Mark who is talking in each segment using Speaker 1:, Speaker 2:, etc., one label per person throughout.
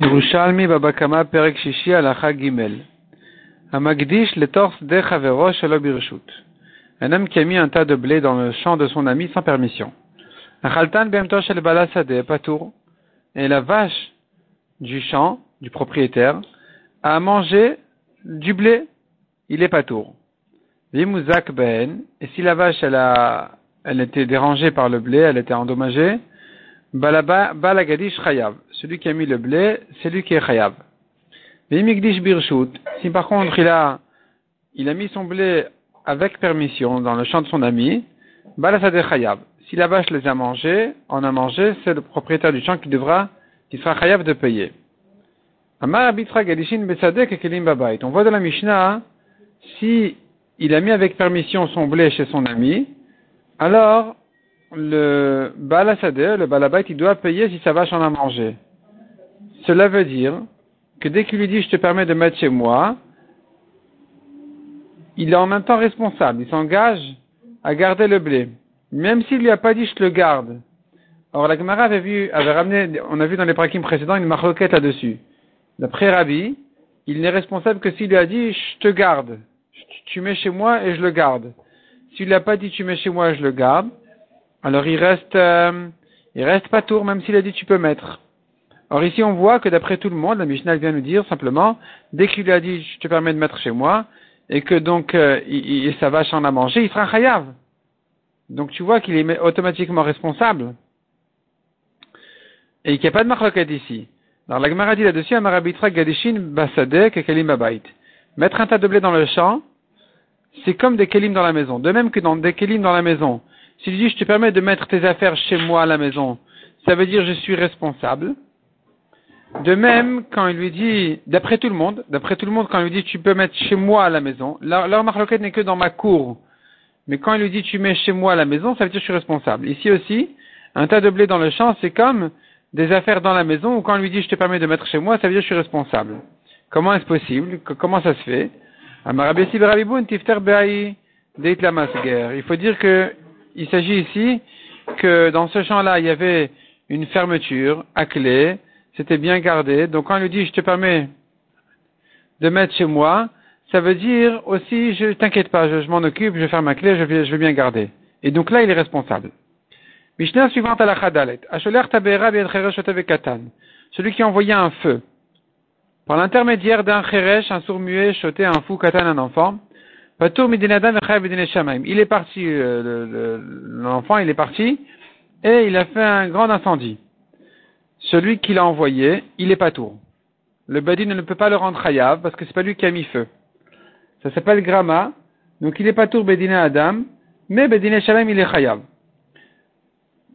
Speaker 1: Yerushalmi Babakama Perek Shishi Alacha Gimel. Amagdish le torse de Chavero Birshut. Un homme qui a mis un tas de blé dans le champ de son ami sans permission. Achaltan Bemto Shel Balasade Patour. Et la vache du champ, du propriétaire, a mangé du blé. Il est patour. Vimuzak Ben. Et si la vache, elle a, elle était dérangée par le blé, elle était endommagée, Balagadish Chayav. Celui qui a mis le blé, c'est lui qui est Chayav. Birshut. Si par contre il a, il a mis son blé avec permission dans le champ de son ami, Balasade Chayav. Si la vache les a mangés, on a mangé, c'est le propriétaire du champ qui devra, qui sera Chayav de payer. Babait. On voit dans la Mishnah, si il a mis avec permission son blé chez son ami, alors le Balasadeh, le Balabait, il doit payer si sa vache en a mangé. Cela veut dire que dès qu'il lui dit je te permets de mettre chez moi, il est en même temps responsable. Il s'engage à garder le blé. Même s'il lui a pas dit je te le garde. Or, la Gemara avait vu, avait ramené, on a vu dans les prakim précédents une marloquette là-dessus. D'après Rabbi, il n'est responsable que s'il lui a dit je te garde. Tu mets chez moi et je le garde. S'il lui a pas dit tu mets chez moi et je le garde, alors il reste, euh, il reste pas tour, même s'il a dit tu peux mettre. Or ici on voit que d'après tout le monde, la Mishnah vient nous dire simplement, dès qu'il lui a dit je te permets de mettre chez moi, et que donc euh, il, il, sa vache en a mangé, il sera chayav. Donc tu vois qu'il est automatiquement responsable. Et qu'il n'y a pas de marloquette ici. Alors la Gemara dit là-dessus, Amarabitra Gadishin Basadek Abait. Mettre un tas de blé dans le champ, c'est comme des kelim dans la maison. De même que dans des kelim dans la maison, s'il dit je te permets de mettre tes affaires chez moi à la maison, ça veut dire je suis responsable. De même, quand il lui dit, d'après tout le monde, d'après tout le monde, quand il lui dit tu peux mettre chez moi à la maison, leur, leur n'est que dans ma cour. Mais quand il lui dit tu mets chez moi à la maison, ça veut dire je suis responsable. Ici aussi, un tas de blé dans le champ, c'est comme des affaires dans la maison, ou quand il lui dit je te permets de mettre chez moi, ça veut dire je suis responsable. Comment est-ce possible? Comment ça se fait? Il faut dire que il s'agit ici que dans ce champ-là, il y avait une fermeture à clé, c'était bien gardé. Donc quand il lui dit je te permets de mettre chez moi, ça veut dire aussi je t'inquiète pas, je, m'en occupe, je vais faire ma clé, je vais, bien garder. Et donc là, il est responsable. Mishnah suivante à la Chadalet. Celui qui a envoyé un feu. Par l'intermédiaire d'un cheresh, un sourd muet, choté, un fou, katan, un enfant. Il est parti, euh, l'enfant, il est parti, et il a fait un grand incendie. Celui qui l'a envoyé, il est pas tour. Le badin ne peut pas le rendre chayav parce que c'est pas lui qui a mis feu. Ça s'appelle grama. Donc il est pas tour bedina adam, mais bedina shalem il est chayav.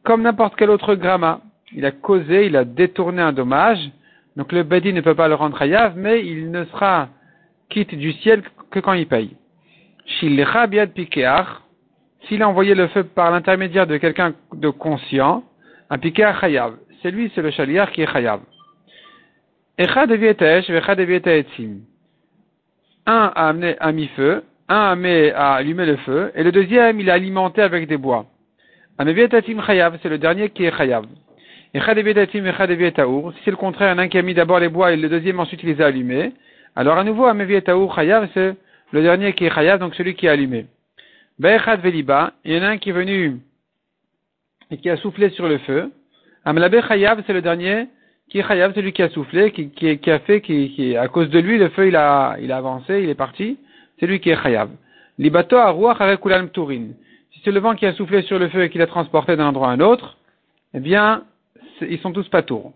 Speaker 1: Comme n'importe quel autre grama. Il a causé, il a détourné un dommage. Donc le badin ne peut pas le rendre chayav, mais il ne sera quitte du ciel que quand il paye. S'il a envoyé le feu par l'intermédiaire de quelqu'un de conscient, un piqueach chayav. C'est lui, c'est le chaliar qui est chayav. Un a amené, a mis feu, un a, a allumé le feu, et le deuxième, il a alimenté avec des bois. chayav, c'est le dernier qui est chayav. Si c'est le contraire, un qui a mis d'abord les bois et le deuxième ensuite il les a allumés, alors à nouveau, Amevietaour chayav, c'est le dernier qui est chayav, donc celui qui est allumé. Be'echad veliba, il y en a un qui est venu et qui a soufflé sur le feu. Amlabe chayav, c'est le dernier qui est chayav, celui qui a soufflé, qui, a fait, qui, à cause de lui, le feu il a, avancé, il est parti. C'est lui qui est chayav. Libato aruach arekulam turin. Si c'est le vent qui a soufflé sur le feu et qui l'a transporté d'un endroit à un autre, eh bien, ils sont tous patours.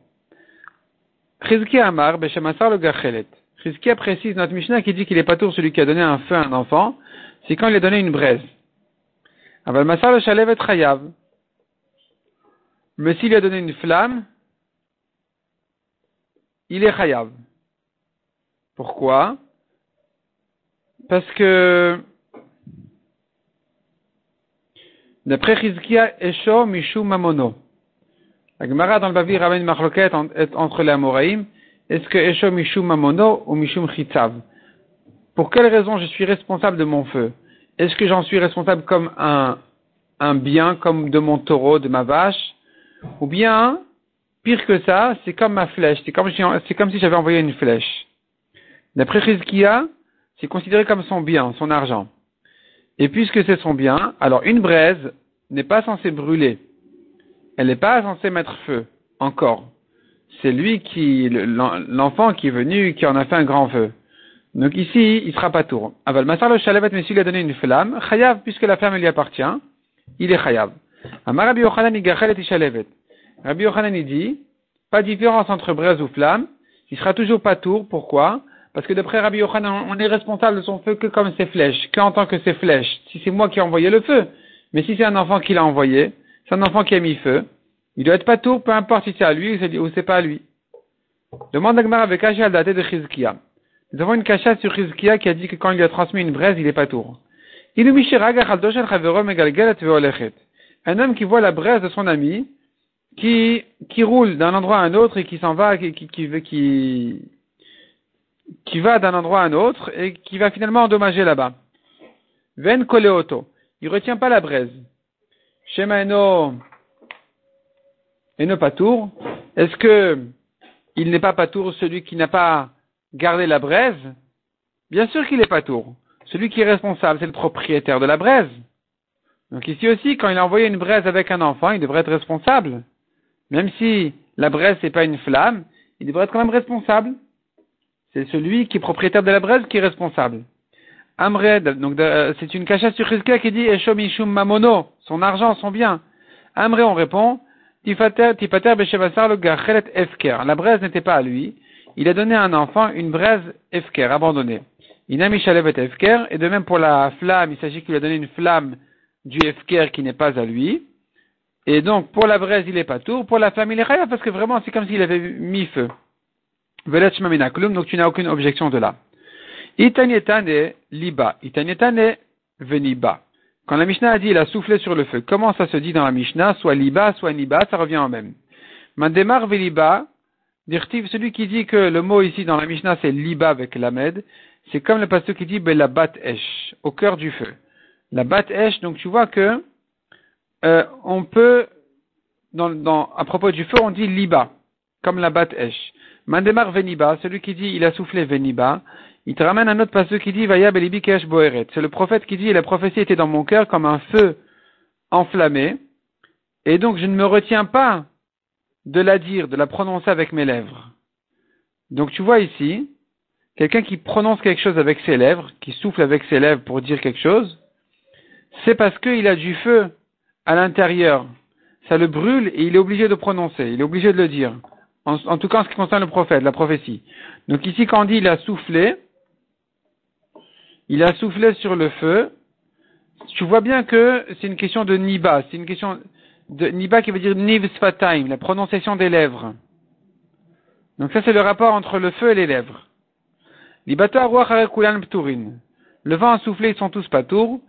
Speaker 1: Chizki amar, beshemasar le gachelet. Rizkia précise notre Mishnah qui dit qu'il est pas tour celui qui a donné un feu à un enfant, c'est quand il a donné une braise. Aval Masar le Shalev et Chayav. Mais s'il a donné une flamme, il est Chayav. Pourquoi? Parce que d'après Rizkia Esho Mishu Mamono. La Gemara dans le Bavi ramène une entre les Amoraïm. Est-ce que Esho Mishum Mamono ou Mishum Chitzav? Pour quelle raison je suis responsable de mon feu? Est-ce que j'en suis responsable comme un, un bien, comme de mon taureau, de ma vache? Ou bien, pire que ça, c'est comme ma flèche. C'est comme, c'est comme si j'avais envoyé une flèche. D'après Rizkia, c'est considéré comme son bien, son argent. Et puisque c'est son bien, alors une braise n'est pas censée brûler. Elle n'est pas censée mettre feu, encore. C'est lui qui, l'enfant qui est venu, qui en a fait un grand feu. Donc ici, il sera pas tour. Aval Masar le Shalevet, mais s'il a donné une flamme, Chayav, puisque la flamme lui appartient, il est Chayav. Rabbi Yochanan et. Rabbi dit, pas différence entre braise ou flamme, il sera toujours pas tour. Pourquoi? Parce que d'après Rabbi Yochanan, on est responsable de son feu que comme ses flèches, qu'en tant que ses flèches. Si c'est moi qui ai envoyé le feu, mais si c'est un enfant qui l'a envoyé, c'est un enfant qui a mis feu, il doit être pas tour, peu importe si c'est à lui ou c'est pas à lui. Demande Agmar avec al daté de Chizkia. Nous avons une cachette sur Chizkia qui a dit que quand il lui a transmis une braise, il est pas tour. Un homme qui voit la braise de son ami, qui, qui roule d'un endroit à un autre et qui s'en va, qui, qui, qui, va d'un endroit à un autre et qui va finalement endommager là-bas. Ven koleoto. Il retient pas la braise. Shema eno, eno patour. Est-ce que il n'est pas patour celui qui n'a pas gardé la braise? Bien sûr qu'il est patour. Celui qui est responsable, c'est le propriétaire de la braise. Donc ici aussi, quand il a envoyé une braise avec un enfant, il devrait être responsable. Même si la braise n'est pas une flamme, il devrait être quand même responsable. C'est celui qui est propriétaire de la braise qui est responsable. Amred, donc c'est une cachette sur Rizka qui dit Eshomishum Mamono, son argent, son bien. Amre, on répond Tifater, Tifater le Gachelet Efker. La braise n'était pas à lui. Il a donné à un enfant une braise Efker, abandonnée. Inami Shalevet Efker, et de même pour la flamme, il s'agit qu'il a donné une flamme du Efker qui n'est pas à lui. Et donc, pour la braise, il est pas tout. Pour la flamme, il est rien, parce que vraiment, c'est comme s'il avait mis feu. Donc, tu n'as aucune objection de là. Itanietane liba. Itanietane veniba. Quand la Mishnah a dit il a soufflé sur le feu, comment ça se dit dans la Mishnah Soit liba, soit niba, ça revient en même. Mandemar veliba, celui qui dit que le mot ici dans la Mishnah c'est liba avec lamed, c'est comme le pasteur qui dit la bat esh, au cœur du feu. La bat esh, donc tu vois que euh, on peut, à propos du feu, on dit liba, comme la bat esh. Mandemar veniba, celui qui dit il a soufflé veniba, il te ramène un autre passage qui dit Vaya belibi boeret. C'est le prophète qui dit la prophétie était dans mon cœur comme un feu enflammé, et donc je ne me retiens pas de la dire, de la prononcer avec mes lèvres. Donc tu vois ici, quelqu'un qui prononce quelque chose avec ses lèvres, qui souffle avec ses lèvres pour dire quelque chose, c'est parce qu'il a du feu à l'intérieur. Ça le brûle et il est obligé de prononcer, il est obligé de le dire. En, tout cas en ce qui concerne le prophète, la prophétie. Donc ici quand on dit il a soufflé, il a soufflé sur le feu, tu vois bien que c'est une question de niba, c'est une question de niba qui veut dire niv sfataim, la prononciation des lèvres. Donc ça c'est le rapport entre le feu et les lèvres. Le vent a soufflé, ils sont tous patours.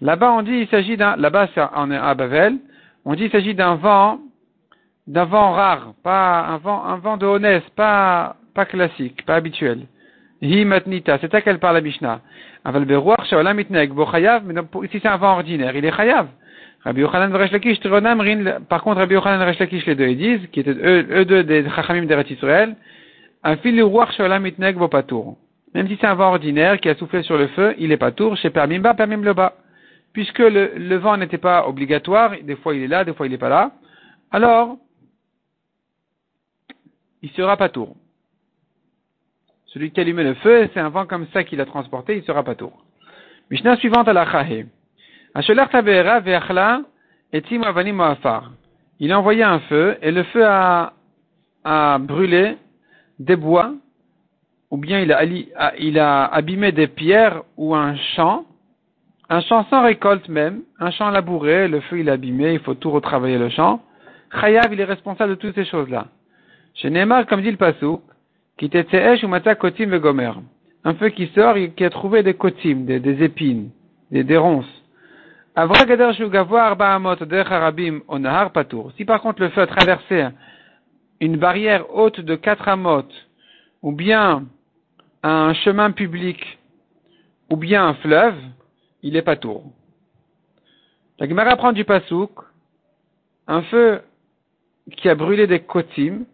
Speaker 1: Là-bas, on dit, il s'agit d'un, là-bas, c'est en à Bavel, on dit, il s'agit d'un vent, d'un vent rare, pas un vent, un vent de honnête, pas, pas classique, pas habituel. Hi matnita, c'est à qu'elle parle la Mishnah? Aval beruach shaolam mitneg bo chayav, mais si c'est un vent ordinaire, il est chayav. Rabbi Yochanan Lakish, par contre, Rabbi Yochanan Lakish, les deux, ils disent, qui étaient eux, deux des chachamim d'Eretz Israël, un fil ruach shaolam mitneg bo patour. Même si c'est un vent ordinaire qui a soufflé sur le feu, il est patour, chez permimba, permim le bas puisque le, le vent n'était pas obligatoire, des fois il est là, des fois il n'est pas là, alors il sera pas tour. Celui qui allumait le feu, c'est un vent comme ça qu'il a transporté, il sera pas tour. Mishnah suivante à la Chahe. Il a envoyé un feu et le feu a, a brûlé des bois ou bien il a, il a abîmé des pierres ou un champ un champ sans récolte même, un champ labouré, le feu il est abîmé, il faut tout retravailler le champ. Chayav, il est responsable de toutes ces choses-là. Chez Neymar, comme dit le Passou, qui ou mata kotim et gomer. Un feu qui sort, qui a trouvé des kotim, des, épines, des, des ronces. Si par contre le feu a traversé une barrière haute de quatre amotes, ou bien un chemin public, ou bien un fleuve, il est pas tour. La Gemara prend du pasouk, un feu qui a brûlé des kotim,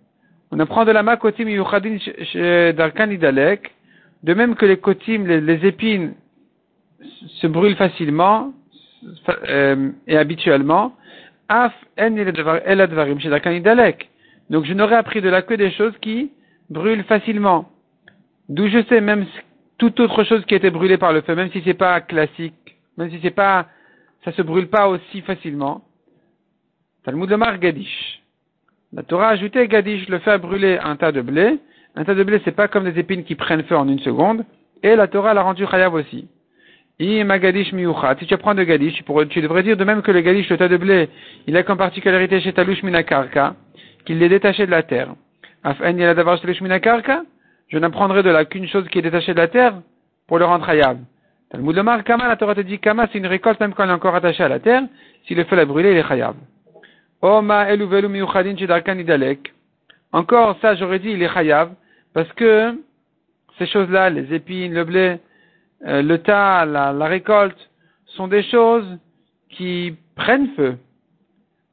Speaker 1: on apprend de la ma kotim yuchadin d'arkan idalek, de même que les kotim, les, épines, se brûlent facilement euh, et habituellement, af en eladvarim chez d'arkan idalek. Donc je n'aurais appris de là que des choses qui brûlent facilement. D'où je sais même toute autre chose qui a été brûlée par le feu, même si c'est pas classique, même si c'est pas, ça se brûle pas aussi facilement. Talmud Lomar Gadish. La Torah a ajouté Gadish, le fait à brûler un tas de blé. Un tas de blé, c'est pas comme des épines qui prennent feu en une seconde. Et la Torah l'a rendu Chayav aussi. Si tu apprends de Gadish, tu, devrais dire de même que le Gadish, le tas de blé, il a comme particularité chez Talush Minakarka, qu'il est détaché de la terre. Af'en yeladavar Talush Minakarka, je n'apprendrai de là qu'une chose qui est détachée de la terre pour le rendre Chayav. Talmud Lomar Kama, la Torah te dit Kama, c'est une récolte même quand elle est encore attachée à la terre. Si le feu l'a brûlé, il est Chayav. Encore, ça, j'aurais dit, il est chayav, parce que ces choses-là, les épines, le blé, euh, le tas, la, récolte, sont des choses qui prennent feu.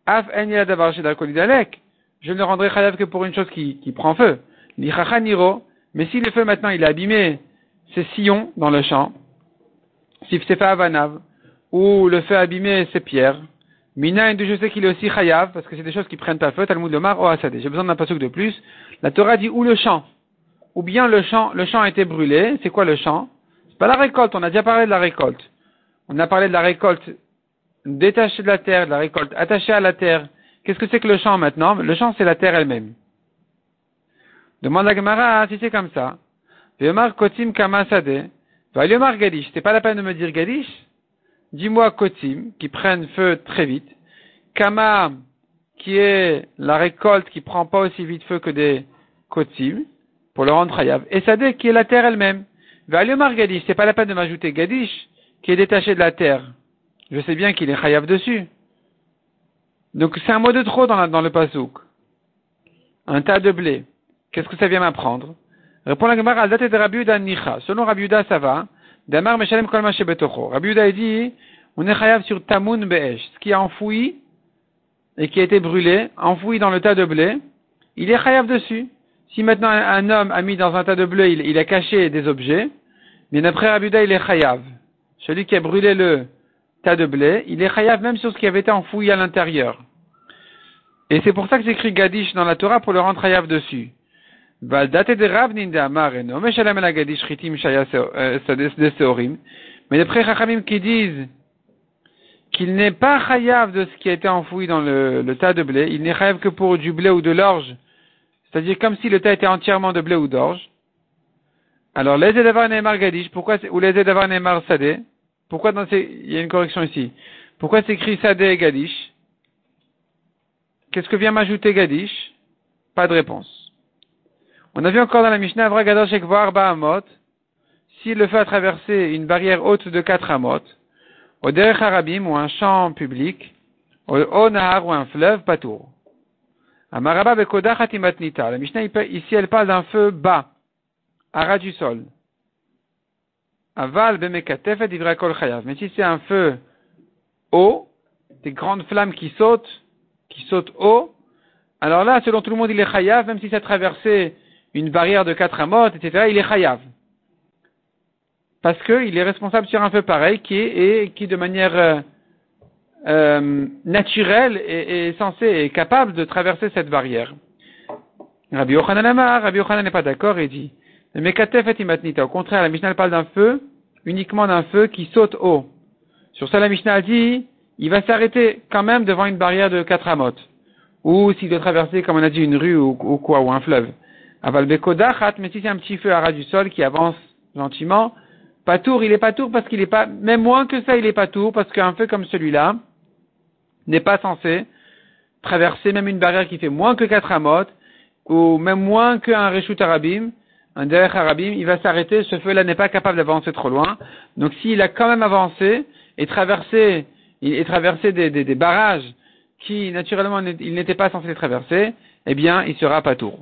Speaker 1: Af je ne rendrai chayav que pour une chose qui prend feu. Mais si le feu maintenant il a abîmé ses sillons dans le champ, si c'est fait avanav, ou le feu abîmé ses pierres, Mina, je sais qu'il est aussi chayav, parce que c'est des choses qui prennent pas feu, Talmud Lomar, oh Asadé. J'ai besoin d'un pasuk de plus. La Torah dit ou le champ, ou bien le champ, le champ a été brûlé. C'est quoi le champ? C'est pas la récolte, on a déjà parlé de la récolte. On a parlé de la récolte détachée de la terre, de la récolte attachée à la terre. Qu'est-ce que c'est que le champ maintenant? Le champ, c'est la terre elle-même. Demande à Gemara, si c'est comme ça. V'yomar kotim kama sadeh. V'yomar gadish. C'est pas la peine de me dire gadish? dis-moi kotim, qui prennent feu très vite, kama, qui est la récolte qui prend pas aussi vite feu que des kotim, pour le rendre hayav, et sadé, qui est la terre elle-même. Valiomar gadish, c'est pas la peine de m'ajouter gadish, qui est détaché de la terre. Je sais bien qu'il est chayav dessus. Donc c'est un mot de trop dans, dans le pasouk. Un tas de blé. Qu'est-ce que ça vient m'apprendre? Répond la Gemara, al de Rabiuda Nicha. Selon Rabiuda, ça va. Damar Meshalem Kol Betocho. Rabbi dit, on est chayav sur Tamun Be'esh, ce qui est enfoui et qui a été brûlé, enfoui dans le tas de blé, il est chayav dessus. Si maintenant un homme a mis dans un tas de blé, il, a caché des objets, mais d'après Rabbi il est chayav. Celui qui a brûlé le tas de blé, il est chayav même sur ce qui avait été enfoui à l'intérieur. Et c'est pour ça que écrit Gadish dans la Torah pour le rendre chayav dessus. Mais d'après Chachamim qui disent qu'il n'est pas chayav de ce qui a été enfoui dans le, tas de blé, il n'est chayav que pour du blé ou de l'orge, c'est-à-dire comme si le tas était entièrement de blé ou d'orge. Alors, les Edavar Neymar Gadish, pourquoi, ou les Edavar Neymar Sadeh, pourquoi dans ces, il y a une correction ici. Pourquoi c'est écrit Sadeh et Gadish? Qu'est-ce que vient m'ajouter Gadish? Pas de réponse. On a vu encore dans la Mishnah, Arba Amot, s'il le fait à traverser une barrière haute de 4 amot, au Derech Harabim ou un champ public, au Nahar ou un fleuve, Patour. Amaraba Bekoda Khatimatnita. La Mishnah ici elle parle d'un feu bas, à ras du sol. Aval Bemekatef et Chayav. Mais si c'est un feu haut, des grandes flammes qui sautent, qui sautent haut, alors là, selon tout le monde, il est chayav, même si c'est traversé une barrière de quatre amotes, etc., il est chayav. Parce qu'il est responsable sur un feu pareil qui est, et qui de manière euh, euh, naturelle est, censé et capable de traverser cette barrière. Rabbi Yochanan Amar, Rabbi Yochanan n'est pas d'accord et dit. Au contraire, la Mishnah parle d'un feu, uniquement d'un feu qui saute haut. Sur ça, la Mishnah dit, il va s'arrêter quand même devant une barrière de quatre amotes. Ou s'il doit traverser, comme on a dit, une rue ou, ou quoi, ou un fleuve. Aval mais si c'est un petit feu à ras du sol qui avance gentiment, pas tour, il est pas tour parce qu'il est pas, même moins que ça, il est pas tour parce qu'un feu comme celui-là n'est pas censé traverser même une barrière qui fait moins que 4 amot, ou même moins qu'un reshut arabim, un derech arabim, il va s'arrêter, ce feu-là n'est pas capable d'avancer trop loin. Donc s'il a quand même avancé et traversé, et traversé des barrages qui naturellement il n'était pas censé traverser, eh bien il sera pas tour.